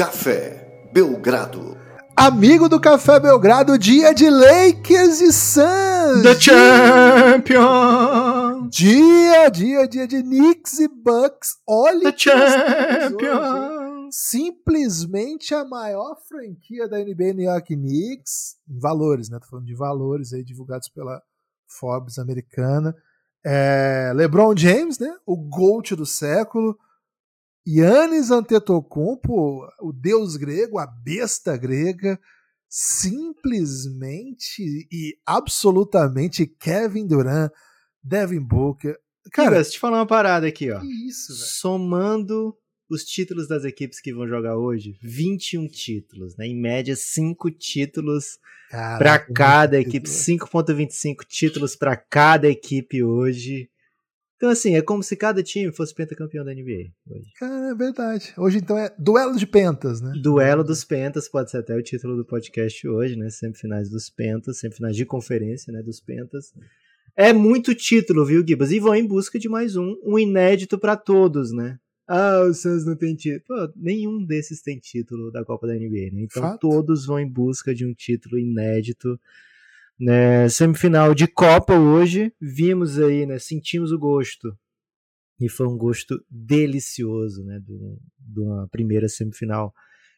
Café Belgrado. Amigo do Café Belgrado, dia de Lakers e Suns. The Champion. Dia, dia, dia de Knicks e Bucks. Olha The que? Champion. Simplesmente a maior franquia da NBA New York Knicks. Em valores, né? Tô falando de valores aí divulgados pela Forbes americana. É, LeBron James, né? O GOAT do século. Yannis Antetokounmpo, o deus grego, a besta grega, simplesmente e absolutamente Kevin Durant, Devin Booker. Cara, deixa eu te falar uma parada aqui, ó. que isso, velho? Somando os títulos das equipes que vão jogar hoje, 21 títulos, né? Em média, 5 títulos muito cada equipe, 5.25 títulos pra cada equipe hoje. Então, assim, é como se cada time fosse pentacampeão da NBA hoje. Cara, é verdade. Hoje então é duelo de pentas, né? Duelo dos Pentas, pode ser até o título do podcast hoje, né? Semifinais dos Pentas, semifinais de conferência, né? Dos Pentas. É muito título, viu, Gibas? E vão em busca de mais um, um inédito pra todos, né? Ah, o Suns não tem título. Pô, nenhum desses tem título da Copa da NBA, né? Então Fato. todos vão em busca de um título inédito. Né? Semifinal de Copa hoje, vimos aí, né? Sentimos o gosto. E foi um gosto delicioso, né? De uma primeira semifinal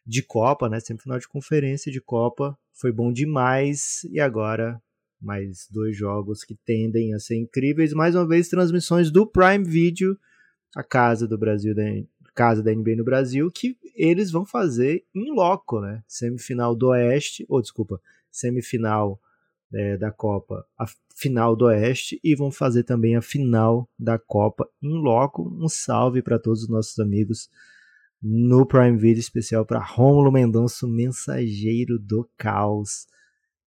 de Copa, né? Semifinal de conferência de Copa. Foi bom demais. E agora, mais dois jogos que tendem a ser incríveis. Mais uma vez, transmissões do Prime Video, a casa do Brasil, da casa da NBA no Brasil, que eles vão fazer em loco, né? Semifinal do Oeste, ou desculpa, semifinal eh, da Copa, a final do Oeste, e vão fazer também a final da Copa em loco. Um salve para todos os nossos amigos no Prime Video especial para Rômulo Mendonça, o mensageiro do caos.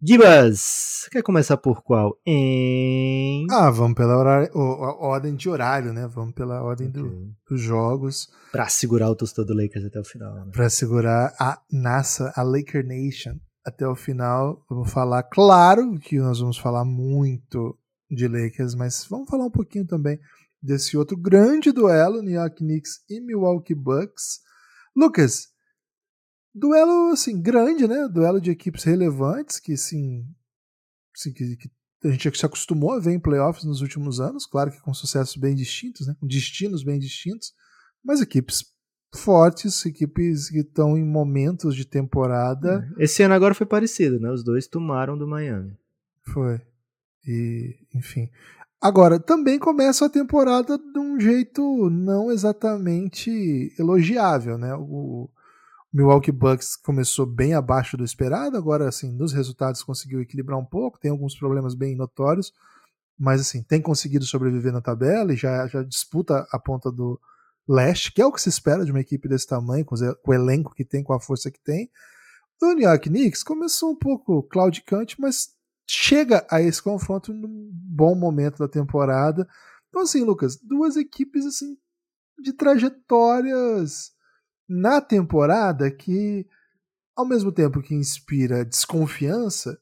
Gibas, quer começar por qual? Em... Ah, vamos pela horário- ordem de horário, né? Vamos pela ordem do- Ok. dos jogos Pra segurar o torcedor do Lakers até o final. Né? para segurar a NASA, a Laker Nation até o final. Vamos falar, claro que nós vamos falar muito de Lakers, mas vamos falar um pouquinho também desse outro grande duelo, New York Knicks e Milwaukee Bucks. Lucas, duelo assim grande, né? Duelo de equipes relevantes que assim, assim, que, que a gente se acostumou a ver em playoffs nos últimos anos, claro que com sucessos bem distintos, né? Com destinos bem distintos, mas equipes fortes, equipes que estão em momentos de temporada. Esse ano agora foi parecido, né? Os dois tomaram do Miami. Foi. E, enfim. Agora, também começa a temporada de um jeito não exatamente elogiável, né? O Milwaukee Bucks começou bem abaixo do esperado, agora, assim, nos resultados conseguiu equilibrar um pouco, tem alguns problemas bem notórios, mas, assim, tem conseguido sobreviver na tabela e já, já disputa a ponta do leste, que é o que se espera de uma equipe desse tamanho, com, o elenco que tem, com a força que tem. O New York Knicks começou um pouco claudicante, mas chega a esse confronto num bom momento da temporada. Então, assim, Lucas, duas equipes assim de trajetórias na temporada que, ao mesmo tempo que inspira desconfiança,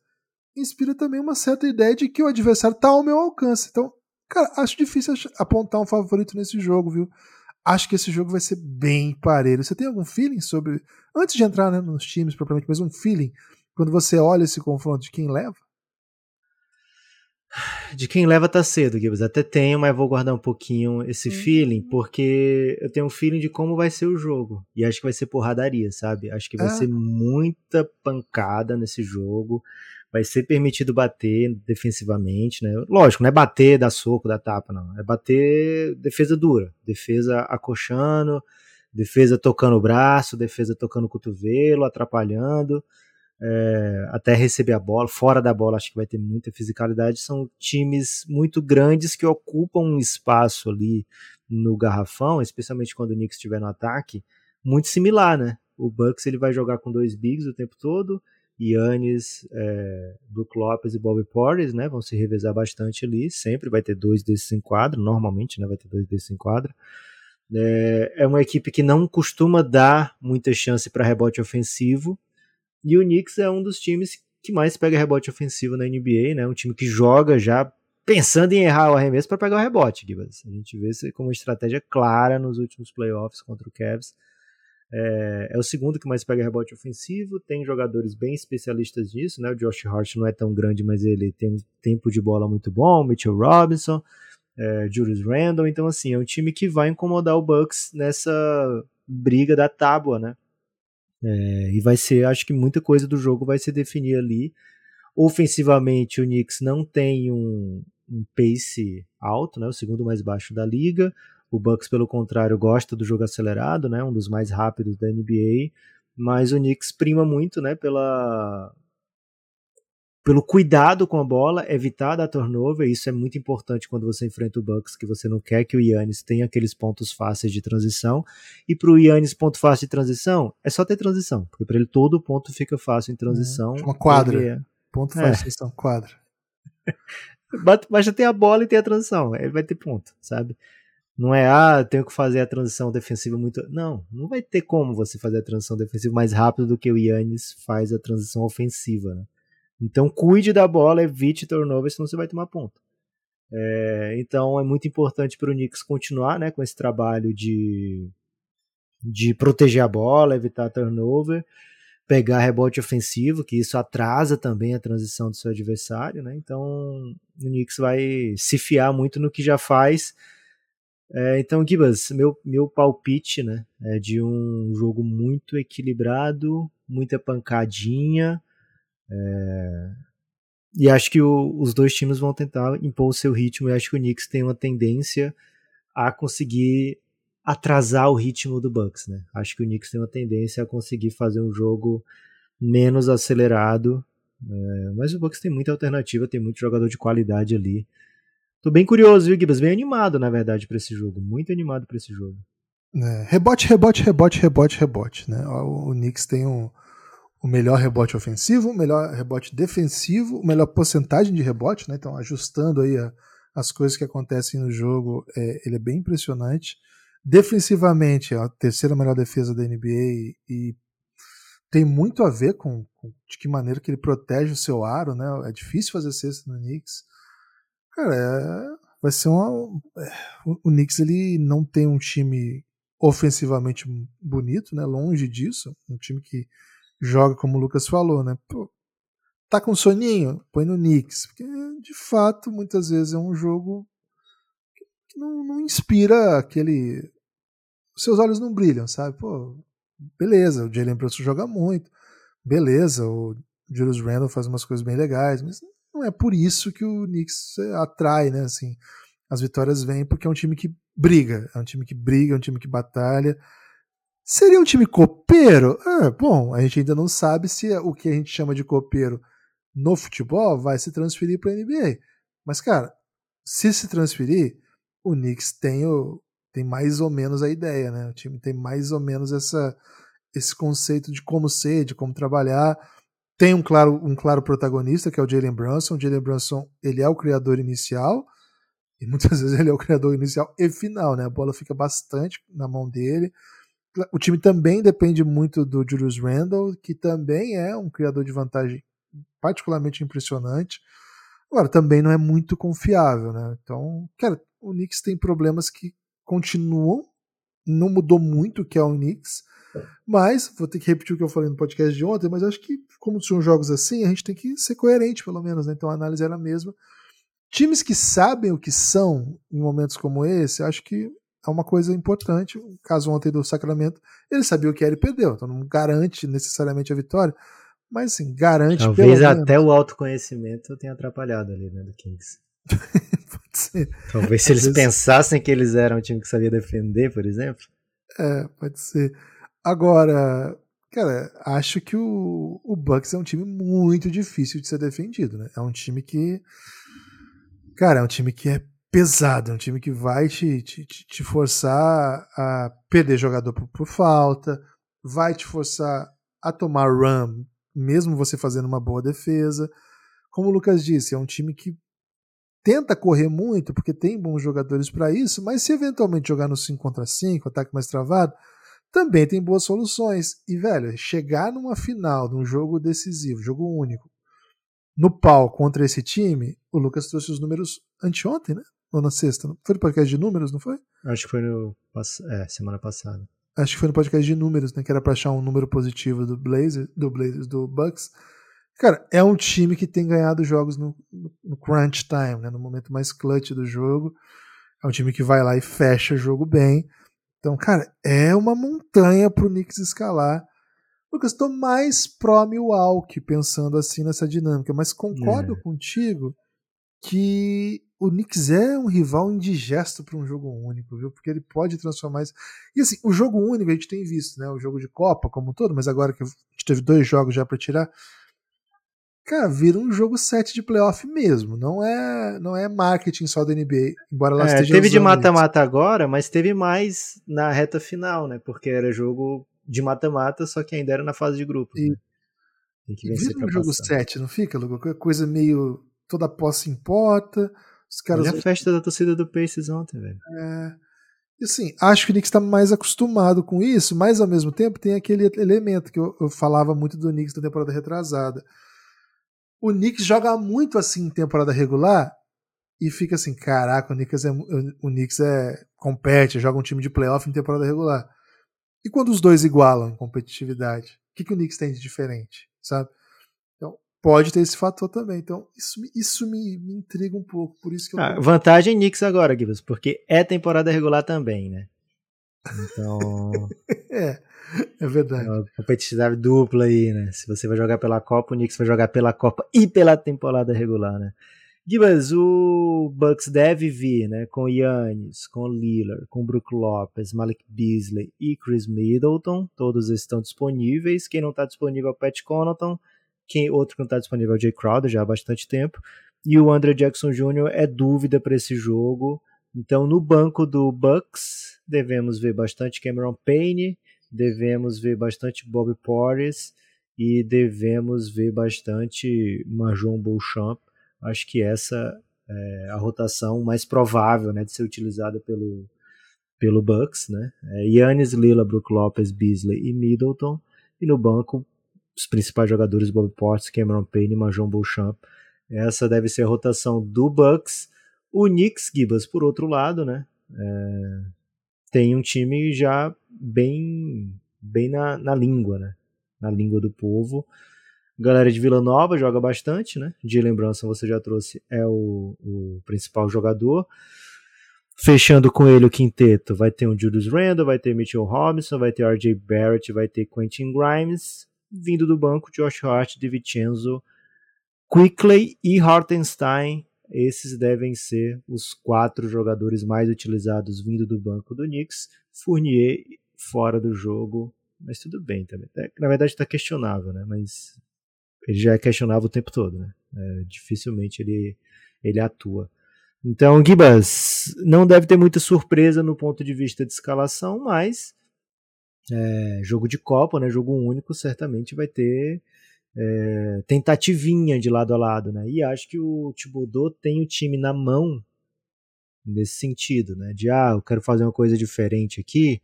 inspira também uma certa ideia de que o adversário está ao meu alcance. Então, cara, acho difícil apontar um favorito nesse jogo, viu? Acho que esse jogo vai ser bem parelho. Você tem algum feeling sobre. Antes de entrar né, nos times propriamente, mas um feeling quando você olha esse confronto de quem leva? De quem leva tá cedo, Gibbs. Até tenho, mas vou guardar um pouquinho esse feeling, porque eu tenho um feeling de como vai ser o jogo. E acho que vai ser porradaria, sabe? Acho que vai Ah. ser muita pancada nesse jogo. Vai ser permitido bater defensivamente, né? Lógico, não é bater, dar soco, dar tapa, não. É bater defesa dura. Defesa acochando, defesa tocando o braço, defesa tocando o cotovelo, atrapalhando é, até receber a bola. Fora da bola, acho que vai ter muita fisicalidade. São times muito grandes que ocupam um espaço ali no garrafão, especialmente quando o Knicks estiver no ataque, muito similar, né? O Bucks ele vai jogar com dois bigs o tempo todo. Yannis, é, Brook Lopes e Bobby Portis, né? Vão se revezar bastante ali. Sempre vai ter dois desses em quadra. Normalmente, né? Vai ter dois desses em quadra. É, é uma equipe que não costuma dar muita chance para rebote ofensivo. E o Knicks é um dos times que mais pega rebote ofensivo na NBA, né? Um time que joga já pensando em errar o arremesso para pegar o rebote. A gente vê isso como uma estratégia clara nos últimos playoffs contra o Cavs. É, é, o segundo que mais pega rebote ofensivo, tem jogadores bem especialistas nisso, né? O Josh Hart não é tão grande, mas ele tem um tempo de bola muito bom, Mitchell Robinson, é, Julius Randle, então assim, é um time que vai incomodar o Bucks nessa briga da tábua, né? É, e vai ser, acho que muita coisa do jogo vai se definir ali. Ofensivamente, o Knicks não tem um, um pace alto, né? O segundo mais baixo da liga. O Bucks, pelo contrário, gosta do jogo acelerado, né? Um dos mais rápidos da NBA. Mas o Knicks prima muito, né? Pela pelo cuidado com a bola, evitar dar turnover, isso é muito importante quando você enfrenta o Bucks, que você não quer que o Yannis tenha aqueles pontos fáceis de transição. E para o Yannis ponto fácil de transição, é só ter transição, porque para ele todo ponto fica fácil em transição. É, uma quadra. É... Ponto fácil de transição, quadra. Basta ter a bola e ter a transição, ele vai ter ponto, sabe? Não é, ah, tenho que fazer a transição defensiva muito. Não, não vai ter como você fazer a transição defensiva mais rápido do que o Yannis faz a transição ofensiva. Né? Então, cuide da bola, evite turnover, senão você vai tomar ponto. É, então, é muito importante para o Knicks continuar né, com esse trabalho de, de proteger a bola, evitar turnover, pegar rebote ofensivo, que isso atrasa também a transição do seu adversário. Né? Então, o Knicks vai se fiar muito no que já faz é, então, Gibas, meu, meu palpite né, é de um jogo muito equilibrado, muita pancadinha. É, e acho que o, os dois times vão tentar impor o seu ritmo. E acho que o Knicks tem uma tendência a conseguir atrasar o ritmo do Bucks. Né? Acho que o Knicks tem uma tendência a conseguir fazer um jogo menos acelerado. É, mas o Bucks tem muita alternativa, tem muito jogador de qualidade ali. Tô bem curioso, viu, Gibas? Bem animado, na verdade, para esse jogo. Muito animado para esse jogo. É, rebote, rebote, rebote, rebote, rebote. Né? O, o Knicks tem o melhor rebote ofensivo, o melhor rebote defensivo, o melhor porcentagem de rebote, né? Então, ajustando aí a, as coisas que acontecem no jogo, é, ele é bem impressionante. Defensivamente, é a terceira melhor defesa da NBA e tem muito a ver com, com de que maneira que ele protege o seu aro, né? É difícil fazer cesta no Knicks. Cara, é, vai ser uma. É, o Knicks ele não tem um time ofensivamente bonito, né? Longe disso. Um time que joga como o Lucas falou, né? Pô, tá com soninho? Põe no Knicks. Porque, de fato, muitas vezes é um jogo que não, não inspira aquele. Seus olhos não brilham, sabe? Pô, beleza, o Jalen Brunson joga muito. Beleza, o Julius Randle faz umas coisas bem legais, mas não é por isso que o Knicks atrai, né? Assim, as vitórias vêm porque é um time que briga, é um time que briga, é um time que batalha. Seria um time copeiro? Ah, bom, a gente ainda não sabe se o que a gente chama de copeiro no futebol vai se transferir para a NBA. Mas, cara, se se transferir, o Knicks tem, o, tem mais ou menos a ideia, né? O time tem mais ou menos essa, esse conceito de como ser, de como trabalhar. Tem um claro, um claro protagonista, que é o Jalen Brunson. O Jalen Brunson ele é o criador inicial, e muitas vezes ele é o criador inicial e final, né? A bola fica bastante na mão dele. O time também depende muito do Julius Randle, que também é um criador de vantagem particularmente impressionante. Agora, também não é muito confiável, né? Então, cara, o Knicks tem problemas que continuam, não mudou muito o que é o Knicks, mas, vou ter que repetir o que eu falei no podcast de ontem, mas acho que, como são jogos assim, a gente tem que ser coerente, pelo menos, né? Então a análise era a mesma. Times que sabem o que são em momentos como esse, acho que é uma coisa importante. O caso ontem do Sacramento, ele sabia o que era e perdeu, então não garante necessariamente a vitória, mas assim, garante Talvez até menos. o autoconhecimento tenha atrapalhado ali, né, do Kings. Pode ser. Talvez se eles vezes... pensassem que eles eram um time que sabia defender, por exemplo. É, pode ser. Agora, cara, acho que o, o Bucks é um time muito difícil de ser defendido, né? É um time que. Cara, é um time que é pesado, é um time que vai te, te, te forçar a perder jogador por, por, falta, vai te forçar a tomar run, mesmo você fazendo uma boa defesa. Como o Lucas disse, é um time que tenta correr muito, porque tem bons jogadores para isso, mas se eventualmente jogar no 5 contra 5, ataque mais travado, também tem boas soluções. E, velho, chegar numa final, num jogo decisivo, jogo único, no pau contra esse time, o Lucas trouxe os números anteontem, né? Ou na sexta? Foi no podcast de números, não foi? Acho que foi no é, semana passada. acho que foi no podcast de números, né, que era para achar um número positivo do Blazers, do Blazers, do Bucks. Cara, é um time que tem ganhado jogos no, no crunch time, né, no momento mais clutch do jogo. É um time que vai lá e fecha o jogo bem. Então, cara, é uma montanha pro Knicks escalar. Lucas, estou mais pró Milwaukee pensando assim nessa dinâmica, mas concordo é. contigo que o Knicks é um rival indigesto para um jogo único, viu? Porque ele pode transformar isso. E assim, o jogo único a gente tem visto, né? O jogo de Copa como um todo, mas agora que a gente teve dois jogos já para tirar, cara, vira um jogo 7 de playoff mesmo. Não é, não é marketing só da NBA, embora ela é, esteja Teve de mata-mata agora, mas teve mais na reta final, né? Porque era jogo de mata-mata, só que ainda era na fase de grupos. E, né? Tem que vencer vira um jogo 7, não fica, Lugo? Coisa meio toda a posse importa. Os caras Olha a festa da torcida do Pacers ontem, velho. É. E assim, acho que o Knicks está mais acostumado com isso, mas ao mesmo tempo tem aquele elemento que eu, eu falava muito do Knicks na temporada retrasada. O Knicks joga muito assim em temporada regular e fica assim, caraca, o Knicks é, o Knicks é compete, joga um time de playoff em temporada regular. E quando os dois igualam em competitividade, o que, que o Knicks tem de diferente, sabe? pode ter esse fator também. Então, isso, isso me, me intriga um pouco. Por isso que eu ah, Vantagem Knicks agora, Gibbs, porque é temporada regular também, né? Então. é, é verdade. É uma competitividade dupla aí, né? Se você vai jogar pela Copa, o Knicks vai jogar pela Copa e pela temporada regular, né? Gibas, o Bucks deve vir, né? Com Yannis, com Lillard, com Brook Lopes, Malik Beasley e Chris Middleton. Todos estão disponíveis. Quem não está disponível é o Pat Connaughton. Quem, outro que não está disponível é o Jay Crowder, já há bastante tempo. E o André Jackson Jr. é dúvida para esse jogo. Então, no banco do Bucks, devemos ver bastante Cameron Payne, devemos ver bastante Bob Porres e devemos ver bastante Marjon Beauchamp. Acho que essa é a rotação mais provável né, de ser utilizada pelo, pelo Bucks. Né? É Yannis, Lila, Brook Lopes, Beasley e Middleton. E no banco, os principais jogadores, Bob Portis, Cameron Payne e Majon Beauchamp. Essa deve ser a rotação do Bucks. O Knicks, Gibas, por outro lado, né, é, tem um time já bem, bem na, na língua, né, na língua do povo. Galera de Vila Nova joga bastante, né? De lembrança, você já trouxe, é o, o principal jogador. Fechando com ele o quinteto, vai ter um Julius Randle, vai ter Mitchell Robinson, vai ter RJ Barrett, vai ter Quentin Grimes, vindo do banco, Josh Hart, DiVincenzo, Quickley e Hartenstein. Esses devem ser os quatro jogadores mais utilizados vindo do banco do Knicks. Fournier fora do jogo, mas tudo bem também. É, na verdade está questionável, né? Mas ele já é questionável o tempo todo, né? É, dificilmente ele, ele atua. Então, Gibas, não deve ter muita surpresa no ponto de vista de escalação, mas é, jogo de Copa, né, jogo único, certamente vai ter é, tentativinha de lado a lado, né? E acho que o Thibodeau tem o time na mão nesse sentido, né? De ah, eu quero fazer uma coisa diferente aqui.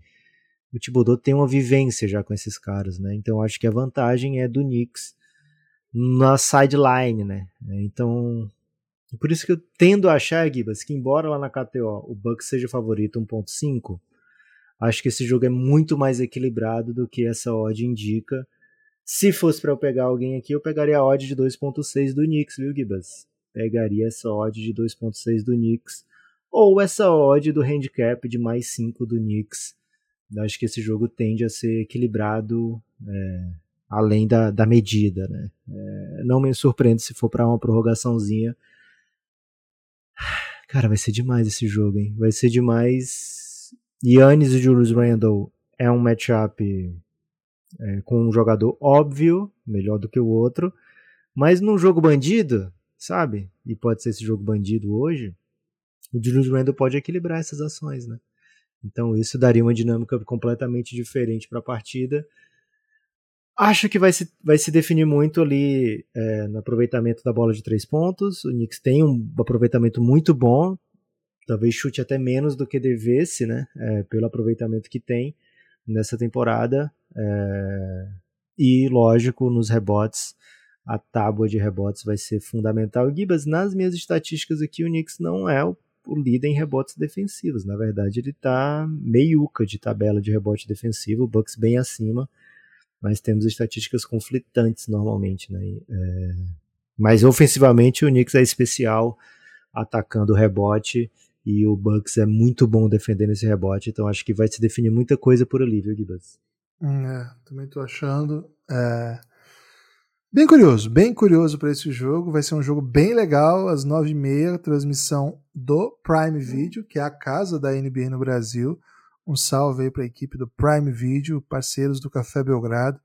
O Thibodeau tem uma vivência já com esses caras, né? Então acho que a vantagem é do Knicks na sideline, né? Então por isso que eu tendo a achar, Gibas, que embora lá na KTO o Bucks seja favorito 1.5, Acho que esse jogo é muito mais equilibrado do que essa odd indica. Se fosse para eu pegar alguém aqui, eu pegaria a odd de 2.6 do Knicks, viu, Gibas? Pegaria essa odd de 2.6 do Knicks ou essa odd do handicap de mais 5 do Knicks. Acho que esse jogo tende a ser equilibrado é, além da, da medida, né? É, não me surpreende se for para uma prorrogaçãozinha. Cara, vai ser demais esse jogo, hein? Vai ser demais Yannis e Julius Randle é um matchup é, com um jogador óbvio, melhor do que o outro, mas num jogo bandido, sabe? E pode ser esse jogo bandido hoje, o Julius Randle pode equilibrar essas ações, né? Então isso daria uma dinâmica completamente diferente para a partida. Acho que vai se, vai se definir muito ali é, no aproveitamento da bola de três pontos. O Knicks tem um aproveitamento muito bom, talvez chute até menos do que devesse, né? É, pelo aproveitamento que tem nessa temporada. É, e, lógico, nos rebotes, a tábua de rebotes vai ser fundamental. Gibas, nas minhas estatísticas aqui, o Knicks não é o, líder em rebotes defensivos. Na verdade, ele está meiuca de tabela de rebote defensivo, o Bucks bem acima, mas temos estatísticas conflitantes normalmente. Né? É... Mas ofensivamente o Knicks é especial, atacando o rebote, e o Bucks é muito bom defendendo esse rebote, então acho que vai se definir muita coisa por ali, viu, Gibbs? Hum, é, também estou achando. É... Bem curioso, bem curioso para esse jogo. Vai ser um jogo bem legal, às 9h30, transmissão do Prime Video, que é a casa da NBA no Brasil. Um salve aí para a equipe do Prime Video, parceiros do Café Belgrado.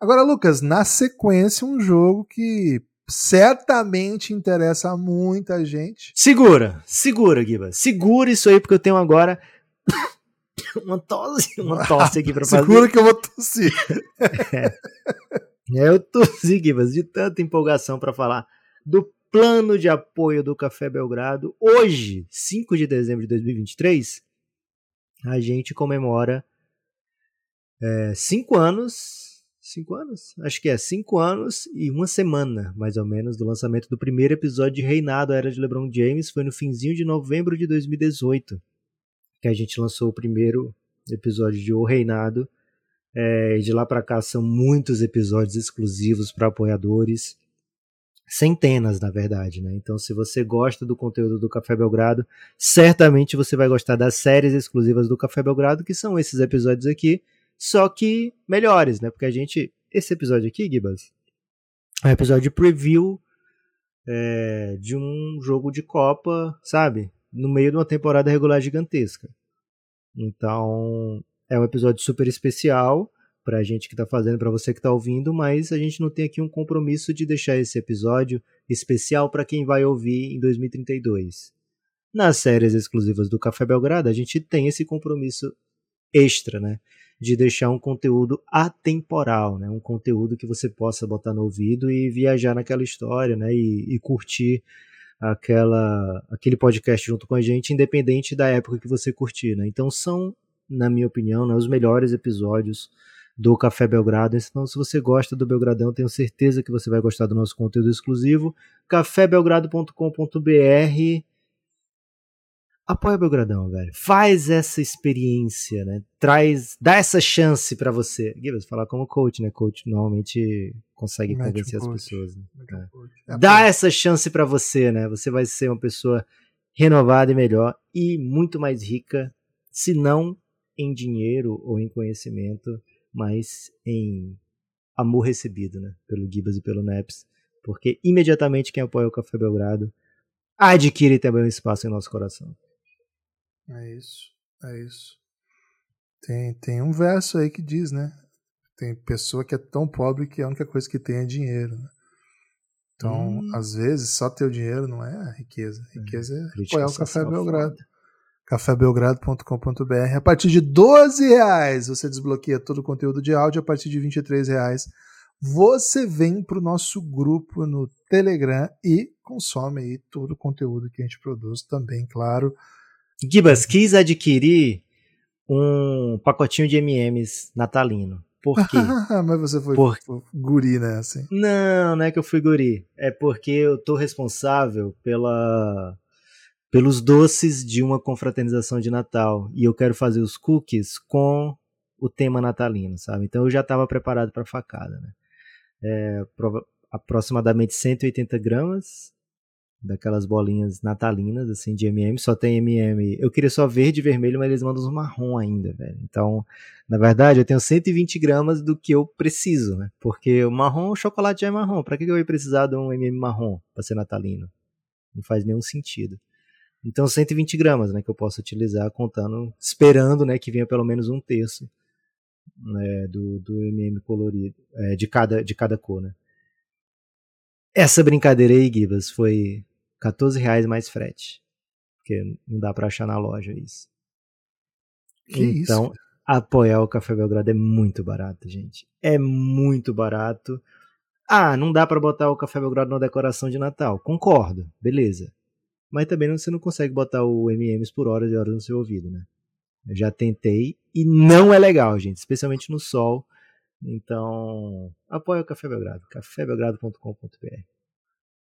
Agora, Lucas, na sequência, um jogo que certamente interessa a muita gente. Segura, segura, Giba. Segura isso aí, porque eu tenho agora uma tosse, uma tosse aqui para fazer. Segura que eu vou tossir. é. Eu tossi, Gibas, de tanta empolgação para falar do plano de apoio do Café Belgrado. Hoje, 5 de dezembro de 2023, a gente comemora é, cinco anos. Cinco anos? Acho que é cinco anos e uma semana, mais ou menos, do lançamento do primeiro episódio de Reinado, a Era de LeBron James. Foi no finzinho de novembro de 2018 que a gente lançou o primeiro episódio de O Reinado é, de lá para cá são muitos episódios exclusivos para apoiadores, centenas na verdade, né? Então, se você gosta do conteúdo do Café Belgrado, certamente você vai gostar das séries exclusivas do Café Belgrado, que são esses episódios aqui, só que melhores, né? Porque a gente, esse episódio aqui, Gibas, é um episódio preview é, de um jogo de Copa, sabe? No meio de uma temporada regular gigantesca. Então, é um episódio super especial para a gente que está fazendo, para você que está ouvindo, mas a gente não tem aqui um compromisso de deixar esse episódio especial para quem vai ouvir em 2032. Nas séries exclusivas do Café Belgrado, a gente tem esse compromisso extra, né? De deixar um conteúdo atemporal, né? Um conteúdo que você possa botar no ouvido e viajar naquela história, né? E, e curtir aquela, aquele podcast junto com a gente, independente da época que você curtir, né? Então são na minha opinião, né, os melhores episódios do Café Belgrado. Então, se você gosta do Belgradão, tenho certeza que você vai gostar do nosso conteúdo exclusivo. cafébelgrado.com.br Apoia Belgradão, velho. Faz essa experiência, né? Traz, dá essa chance para você. Gibbs, falar como coach, né? Coach normalmente consegue convencer as pessoas. Né? É. Dá essa chance para você, né? Você vai ser uma pessoa renovada e melhor e muito mais rica, se não em dinheiro ou em conhecimento, mas em amor recebido, né? Pelo Gibas e pelo Neps. Porque imediatamente quem apoia o Café Belgrado adquire também um espaço em nosso coração. É isso, é isso. Tem, tem um verso aí que diz, né? Tem pessoa que é tão pobre que a única coisa que tem é dinheiro. Né? Então, hum. às vezes, só ter o dinheiro não é a riqueza. A riqueza é, é apoiar o Café Belgrado. Foda cafébelgrado.com.br. A partir de 12 reais você desbloqueia todo o conteúdo de áudio. A partir de 23 reais você vem para o nosso grupo no Telegram e consome aí todo o conteúdo que a gente produz também, claro. Gibas, quis adquirir um pacotinho de MMs natalino. Por quê? Mas você foi Por... guri, né? Assim. Não, não é que eu fui guri. É porque eu tô responsável pela pelos doces de uma confraternização de Natal e eu quero fazer os cookies com o tema natalino, sabe? Então eu já estava preparado para facada, né? É, aproximadamente 180 gramas daquelas bolinhas natalinas, assim, de MM, só tem MM. Eu queria só verde e vermelho, mas eles mandam os marrom ainda, velho. Então, na verdade, eu tenho 120 gramas do que eu preciso, né? Porque o marrom, o chocolate já é marrom. Pra que eu ia precisar de um MM marrom para ser natalino? Não faz nenhum sentido. Então 120 gramas, né, que eu posso utilizar contando, esperando, né, que venha pelo menos um terço né, do, do MM colorido, é, de, cada, de cada cor, né. Essa brincadeira aí, Gibas, foi 14 reais mais frete, porque não dá para achar na loja isso. Que então, isso? apoiar o Café Belgrado é muito barato, gente. É muito barato. Ah, não dá para botar o Café Belgrado na decoração de Natal. Concordo, beleza mas também você não consegue botar o MMs por horas e horas no seu ouvido, né? Eu já tentei e não é legal, gente, especialmente no sol. Então, apoia o Café Belgrado, cafébelgrado.com.br.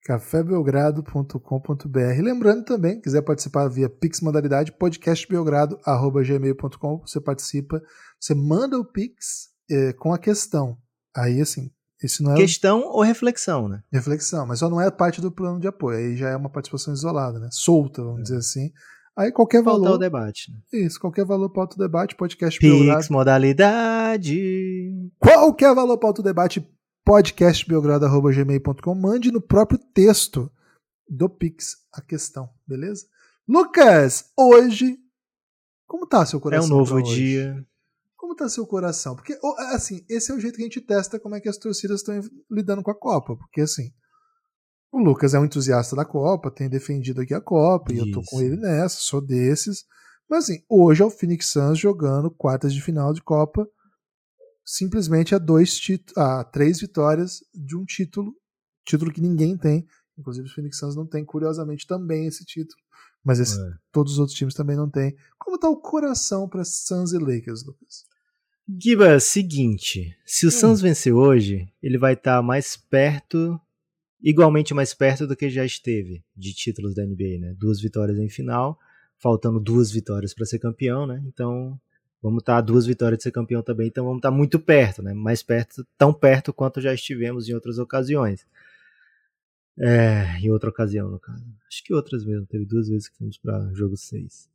cafébelgrado.com.br. Lembrando também, quiser participar via Pix modalidade, podcastbelgrado.gmail.com. Você participa, você manda o Pix é, com a questão. Aí, assim, esse não é. Questão ou reflexão, né? Reflexão, mas só não é parte do plano de apoio. Aí já é uma participação isolada, né? Solta, vamos é. dizer assim. Aí qualquer valor. Pauta o debate. Né? Isso, qualquer valor para o debate, podcast Pix, Belgrado. modalidade. Qualquer valor para o debate, podcastbelgrado.gmail.com. Mande no próprio texto do Pix a questão, beleza? Lucas, hoje, como tá seu coração? É um novo dia. Como tá seu coração? Porque, assim, esse é o jeito que a gente testa como é que as torcidas estão lidando com a Copa. Porque, assim, o Lucas é um entusiasta da Copa, tem defendido aqui a Copa, Isso. e eu tô com ele nessa, sou desses. Mas assim, hoje é o Phoenix Suns jogando quartas de final de Copa, simplesmente a dois a três vitórias de um título, título que ninguém tem. Inclusive o Phoenix Suns não tem, curiosamente, também esse título. Mas esse, é. todos os outros times também não têm. Como tá o coração para Suns e Lakers, Lucas? Giba, seguinte, se o hum. Suns vencer hoje, ele vai estar tá mais perto igualmente mais perto do que já esteve de títulos da NBA, né? Duas vitórias em final, faltando duas vitórias para ser campeão, né? Então, vamos estar tá duas vitórias de ser campeão também, então vamos estar tá muito perto, né? Mais perto, tão perto quanto já estivemos em outras ocasiões. É, em outra ocasião, no caso. Acho que outras mesmo, teve duas vezes que fomos para jogo 6.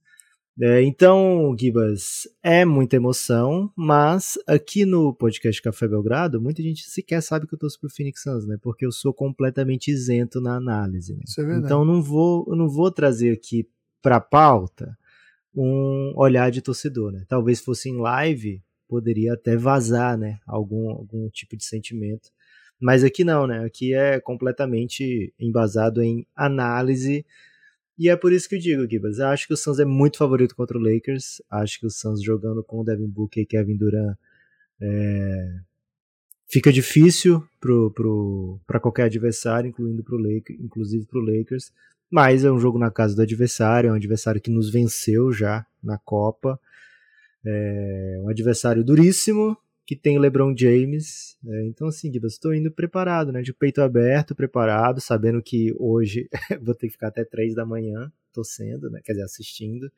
É, então, Gibas, é muita emoção, mas aqui no podcast Café Belgrado, muita gente sequer sabe que eu torço pro Phoenix Suns, né? Porque eu sou completamente isento na análise. Né? Isso é verdade. Então não vou, eu não vou trazer aqui pra pauta um olhar de torcedor, né? Talvez fosse em live, poderia até vazar, né? Algum, algum tipo de sentimento. Mas aqui não, né? Aqui é completamente embasado em análise e é por isso que eu digo, Gibas, acho que o Suns é muito favorito contra o Lakers. Acho que o Suns jogando com o Devin Booker e Kevin Durant é... fica difícil pro, pro, para qualquer adversário, incluindo pro Lakers, inclusive para o Lakers. Mas é um jogo na casa do adversário, é um adversário que nos venceu já na Copa. É um adversário duríssimo, que tem o LeBron James. Né? Então, assim, Gibas, estou indo preparado, né? De peito aberto, preparado, sabendo que hoje vou ter que ficar até três da manhã torcendo, né? Quer dizer, assistindo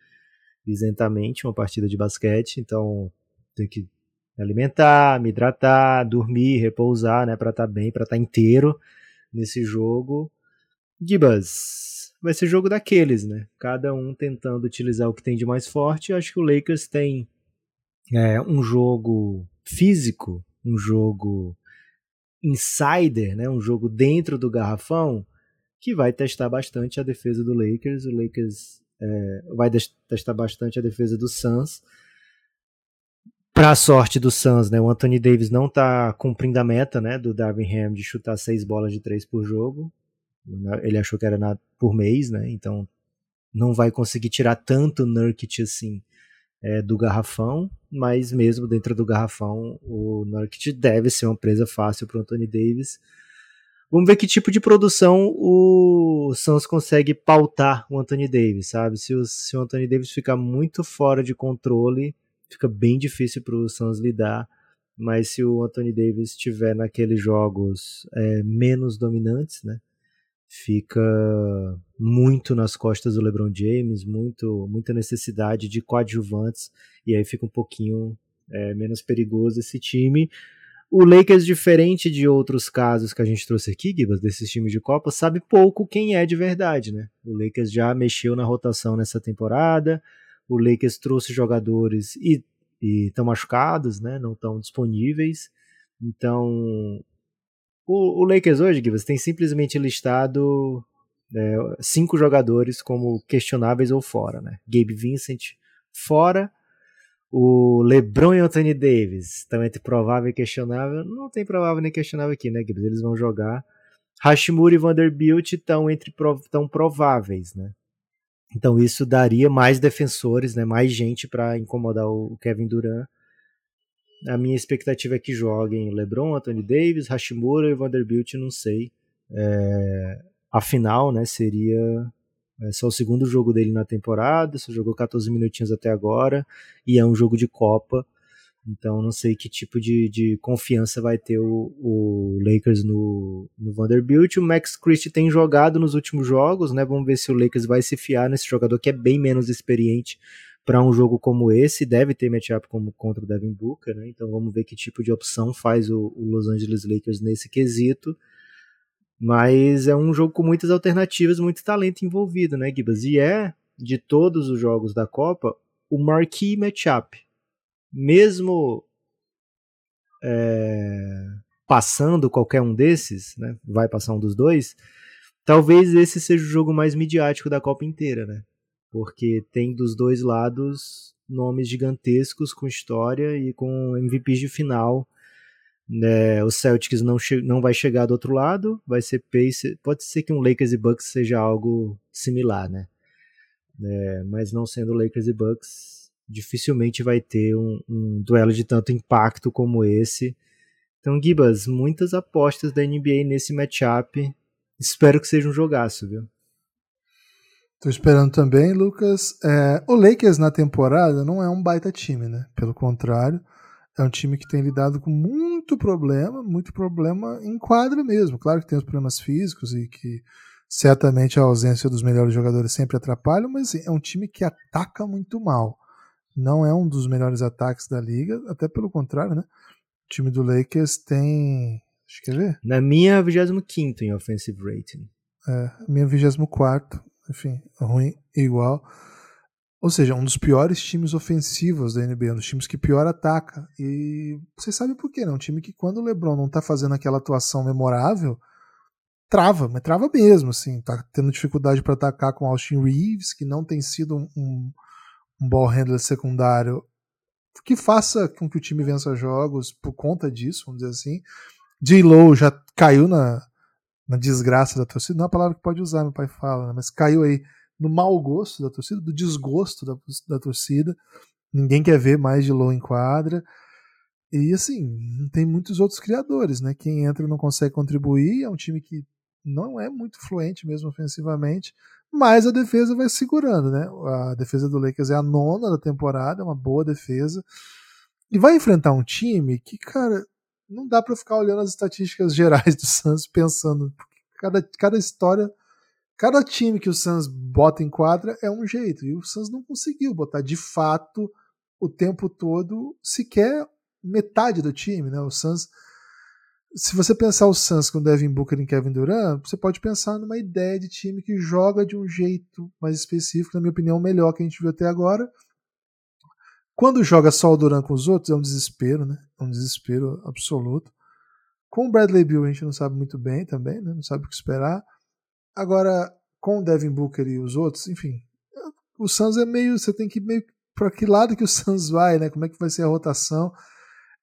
isentamente uma partida de basquete. Então, tenho que me alimentar, me hidratar, dormir, repousar, né? Para estar tá bem, para estar tá inteiro nesse jogo. Gibas, vai ser jogo daqueles, né? Cada um tentando utilizar o que tem de mais forte. Acho que o Lakers tem é, um jogo físico, um jogo insider, né, um jogo dentro do garrafão, que vai testar bastante a defesa do Lakers. O Lakers é, vai testar bastante a defesa do Suns. Para sorte do Suns, né, o Anthony Davis não está cumprindo a meta né, do Darvin Ham de chutar seis bolas de três por jogo. Ele achou que era na, por mês, né, então não vai conseguir tirar tanto Nurkic assim é, do garrafão, mas mesmo dentro do garrafão, o Nurkic deve ser uma presa fácil para o Anthony Davis. Vamos ver que tipo de produção o Suns consegue pautar o Anthony Davis, sabe? Se o, se o Anthony Davis ficar muito fora de controle, fica bem difícil para o Suns lidar. Mas se o Anthony Davis estiver naqueles jogos é, menos dominantes, né? Fica muito nas costas do LeBron James, muito, muita necessidade de coadjuvantes, e aí fica um pouquinho é, menos perigoso esse time. O Lakers, diferente de outros casos que a gente trouxe aqui, Gibas, desses times de Copa, sabe pouco quem é de verdade, né? O Lakers já mexeu na rotação nessa temporada, o Lakers trouxe jogadores e estão machucados, né? Não estão disponíveis. Então, o, o Lakers hoje, Gibas, tem simplesmente listado é, cinco jogadores como questionáveis ou fora, né? Gabe Vincent fora, o LeBron e Anthony Davis estão entre provável e questionável. Não tem provável nem questionável aqui, né, Gibbs? Eles vão jogar. Hashimura e Vanderbilt estão entre tão prováveis, né? Então isso daria mais defensores, né? Mais gente para incomodar o Kevin Durant. A minha expectativa é que joguem LeBron, Anthony Davis, Hashimura e Vanderbilt, não sei. É, afinal, né, seria é só o segundo jogo dele na temporada, só jogou 14 minutinhos até agora, e é um jogo de Copa. Então não sei que tipo de, de confiança vai ter o, o Lakers no, no Vanderbilt. O Max Christie tem jogado nos últimos jogos, né? Vamos ver se o Lakers vai se fiar nesse jogador que é bem menos experiente para um jogo como esse. Deve ter matchup como contra o Devin Booker, né? Então vamos ver que tipo de opção faz o, o Los Angeles Lakers nesse quesito. Mas é um jogo com muitas alternativas, muito talento envolvido, né, Gibas? E é, de todos os jogos da Copa, o marquee matchup mesmo é, passando qualquer um desses, né, vai passar um dos dois, talvez esse seja o jogo mais midiático da Copa inteira, né? Porque tem dos dois lados nomes gigantescos com história e com MVPs de final. Né, o Celtics não, não vai chegar do outro lado, vai ser Pace. Pode ser que um Lakers e Bucks seja algo similar, né? É, mas não sendo Lakers e Bucks, dificilmente vai ter um, um duelo de tanto impacto como esse. Então, Gibas, muitas apostas da NBA nesse matchup. Espero que seja um jogaço, viu? Tô esperando também, Lucas. É, o Lakers na temporada não é um baita time, né? Pelo contrário, é um time que tem lidado com muito problema, muito problema em quadra mesmo. Claro que tem os problemas físicos e que certamente a ausência dos melhores jogadores sempre atrapalha, mas é um time que ataca muito mal não é um dos melhores ataques da liga, até pelo contrário, né? O time do Lakers tem. Deixa eu ver. Na minha, 25 em offensive rating. É, minha 24. Enfim, ruim igual. Ou seja, um dos piores times ofensivos da NBA, um dos times que pior ataca. E você sabe por quê, né? Um time que quando o LeBron não tá fazendo aquela atuação memorável, trava, mas trava mesmo, assim. Tá tendo dificuldade para atacar com Austin Reeves, que não tem sido um, um ball handler secundário que faça com que o time vença jogos por conta disso, vamos dizer assim. J-Lo já caiu na, na desgraça da torcida, não é a palavra que pode usar, meu pai fala, né? mas caiu aí no mau gosto da torcida, do desgosto da, da torcida. Ninguém quer ver mais de Low em quadra. E assim, tem muitos outros criadores, né? Quem entra não consegue contribuir, é um time que não é muito fluente mesmo ofensivamente mas a defesa vai segurando, né? A defesa do Lakers é a nona da temporada, é uma boa defesa. E vai enfrentar um time que, cara, não dá para ficar olhando as estatísticas gerais do Suns pensando. Cada, cada história, cada time que o Suns bota em quadra é um jeito. E o Suns não conseguiu botar de fato o tempo todo sequer metade do time, né? O Suns se você pensar o Suns com Devin Booker e Kevin Durant, você pode pensar numa ideia de time que joga de um jeito mais específico, na minha opinião, melhor que a gente viu até agora. Quando joga só o Durant com os outros, é um desespero, né? É um desespero absoluto. Com o Bradley Bill a gente não sabe muito bem também, né? Não sabe o que esperar. Agora, com o Devin Booker e os outros, enfim, o Suns é meio. Você tem que meio para que lado que o Suns vai, né? Como é que vai ser a rotação?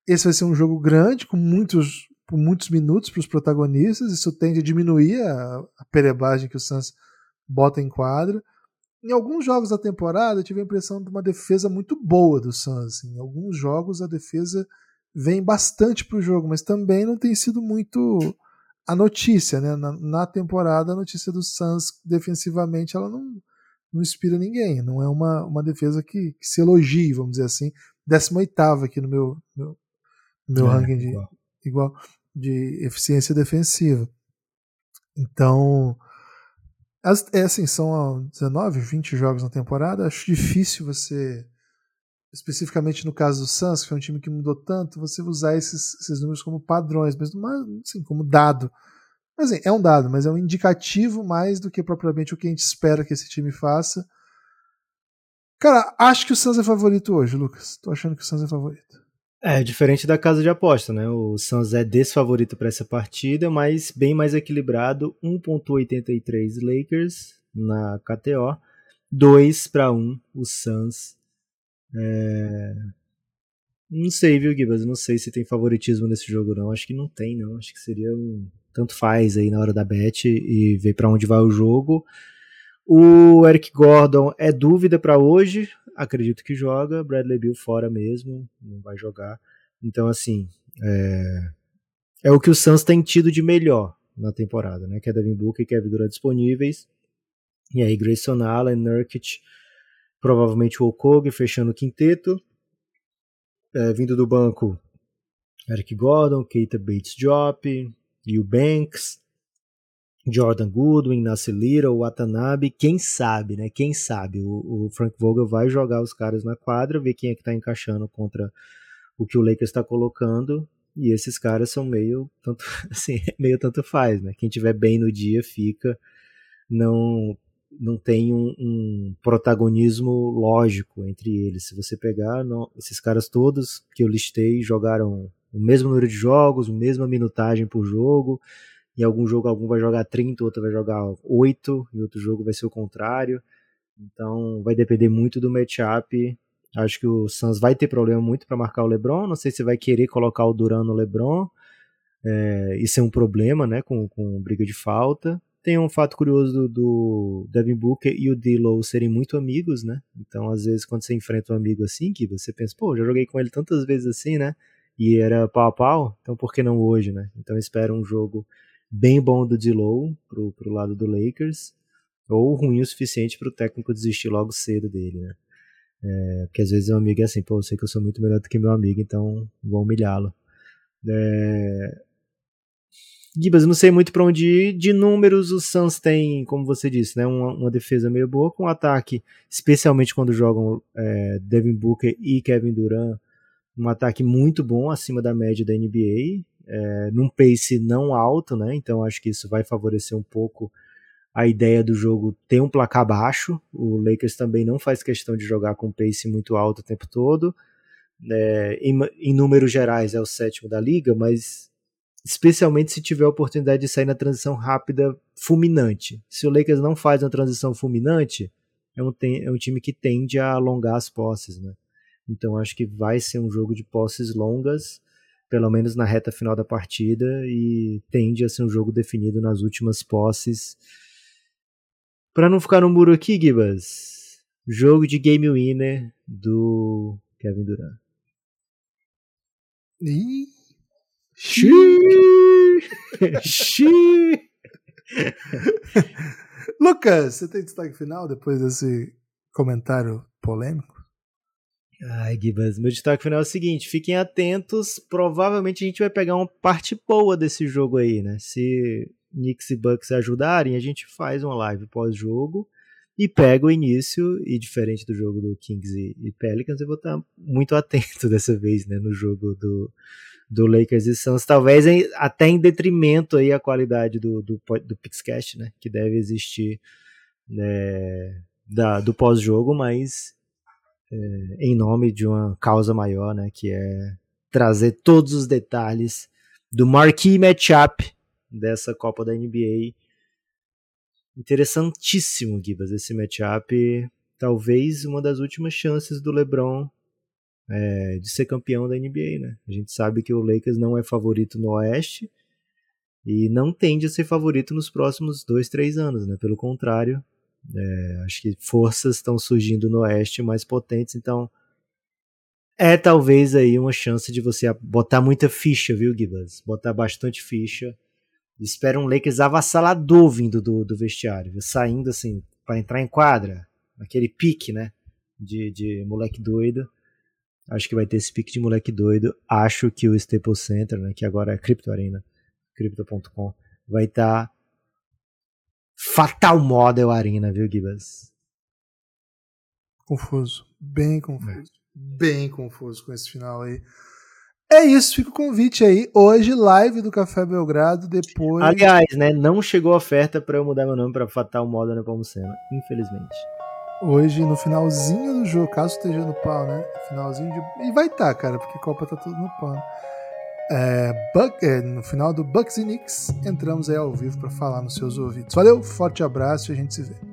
Esse vai ser um jogo grande, com muitos por muitos minutos para os protagonistas, isso tende a diminuir a, a perebagem que o Suns bota em quadra. Em alguns jogos da temporada, eu tive a impressão de uma defesa muito boa do Suns. Assim. Em alguns jogos, a defesa vem bastante para o jogo, mas também não tem sido muito a notícia. Né? Na, na temporada, a notícia do Suns defensivamente ela não, não inspira ninguém. Não é uma, uma defesa que, que se elogie, vamos dizer assim. 18 aqui no meu, meu, meu é, ranking de, igual. igual de eficiência defensiva. Então, é assim, são 19, 20 jogos na temporada. Acho difícil você, especificamente no caso do Suns, que é um time que mudou tanto, você usar esses, esses números como padrões, mas assim, como dado. Mas assim, é um dado, mas é um indicativo mais do que propriamente o que a gente espera que esse time faça. Cara, acho que o Suns é favorito hoje, Lucas. Tô achando que o Suns é favorito. É, diferente da casa de aposta, né? O Suns é desfavorito para essa partida, mas bem mais equilibrado, 1.83 Lakers na KTO, 2 para 1 o Suns. É... Não sei, viu, Gibas? Não sei se tem favoritismo nesse jogo, não. Acho que não tem, não. Acho que seria um tanto faz aí na hora da bet e ver para onde vai o jogo. O Eric Gordon é dúvida para hoje, acredito que joga. Bradley Bill fora mesmo, não vai jogar. Então, assim, é, é o que o Suns tem tido de melhor na temporada, né? Que é Devin Booker e Kevin Durant disponíveis. E aí, Grayson Allen, Nurkic, provavelmente o Okog fechando o quinteto. é, vindo do banco, Eric Gordon, Keita Bates-Diop, Eubanks, Jordan Goodwin, Nasir Little, Watanabe, quem sabe, né? Quem sabe o, o, Frank Vogel vai jogar os caras na quadra, ver quem é que tá encaixando contra o que o Lakers está colocando, e esses caras são meio tanto assim, meio tanto faz, né? Quem tiver bem no dia fica, não não tem um, um protagonismo lógico entre eles. Se você pegar não, esses caras todos que eu listei jogaram o mesmo número de jogos, a mesma minutagem por jogo, em algum jogo algum vai jogar 30, outro vai jogar 8, e outro jogo vai ser o contrário. Então vai depender muito do matchup. Acho que o Suns vai ter problema muito para marcar o LeBron. Não sei se vai querer colocar o Duran no LeBron. É, isso é um problema, né? Com, com briga de falta. Tem um fato curioso do, do Devin Booker e o D'Lo serem muito amigos, né? Então, às vezes, quando você enfrenta um amigo assim, que você pensa, pô, já joguei com ele tantas vezes assim, né? E era pau a pau, então por que não hoje, né? Então, espero um jogo bem bom do D'Lo pro, pro lado do Lakers, ou ruim o suficiente para o técnico desistir logo cedo dele, né? É, porque às vezes o amigo é assim, pô, eu sei que eu sou muito melhor do que meu amigo, então vou humilhá-lo. É... Gibas, não sei muito para onde ir. De números, o Suns tem, como você disse, né, uma, uma defesa meio boa, com um ataque, especialmente quando jogam é, Devin Booker e Kevin Durant, um ataque muito bom, acima da média da NBA é, num pace não alto, né? Então acho que isso vai favorecer um pouco a ideia do jogo ter um placar baixo. O Lakers também não faz questão de jogar com pace muito alto o tempo todo. É, em, em números gerais é o sétimo da liga, mas especialmente se tiver a oportunidade de sair na transição rápida fulminante. Se o Lakers não faz uma transição fulminante, é um, é um time que tende a alongar as posses, né? Então acho que vai ser um jogo de posses longas pelo menos na reta final da partida, e tende a ser um jogo definido nas últimas posses. Para não ficar no muro aqui, Gibas, jogo de game winner do Kevin Durant. Ih! Xiii! Lucas, você tem destaque final depois desse comentário polêmico? Ai, Gibas, meu destaque final é o seguinte: fiquem atentos. Provavelmente a gente vai pegar uma parte boa desse jogo aí, né? Se Knicks e Bucks ajudarem, a gente faz uma live pós-jogo e pega o início. E diferente do jogo do Kings e, Pelicans, eu vou estar muito atento dessa vez, né? No jogo do, do Lakers e Suns, talvez em, até em detrimento aí a qualidade do, do, do Pixcast, né? Que deve existir né, da, do pós-jogo, mas é, em nome de uma causa maior, né, que é trazer todos os detalhes do marquee matchup dessa Copa da NBA. Interessantíssimo, Gibas, esse matchup. Talvez uma das últimas chances do LeBron é, de ser campeão da NBA, né? A gente sabe que o Lakers não é favorito no Oeste e não tende a ser favorito nos próximos dois, três anos, né? Pelo contrário, é, acho que forças estão surgindo no Oeste mais potentes, então é talvez aí uma chance de você botar muita ficha, viu, Gibas? Botar bastante ficha. Espera um Lakers avassalador vindo do, do vestiário, saindo assim, para entrar em quadra, naquele pique, né? De, de moleque doido. Acho que vai ter esse pique de moleque doido. Acho que o Staples Center, né, que agora é Crypto Arena, crypto.com, vai estar tá Fatal Model Arena, viu, Gibas? Confuso. Bem confuso. É. Bem confuso com esse final aí. É isso, fica o convite aí. Hoje, live do Café Belgrado, depois. Aliás, né? Não chegou oferta para eu mudar meu nome para Fatal Model Nepomuceno, infelizmente. Hoje, no finalzinho do jogo, caso esteja no pau, né? Finalzinho de. E vai estar, tá, cara, porque a Copa tá tudo no pau. É, Buck, é, no final do Bucks e Knicks, entramos aí ao vivo para falar nos seus ouvidos. Valeu, forte abraço e a gente se vê.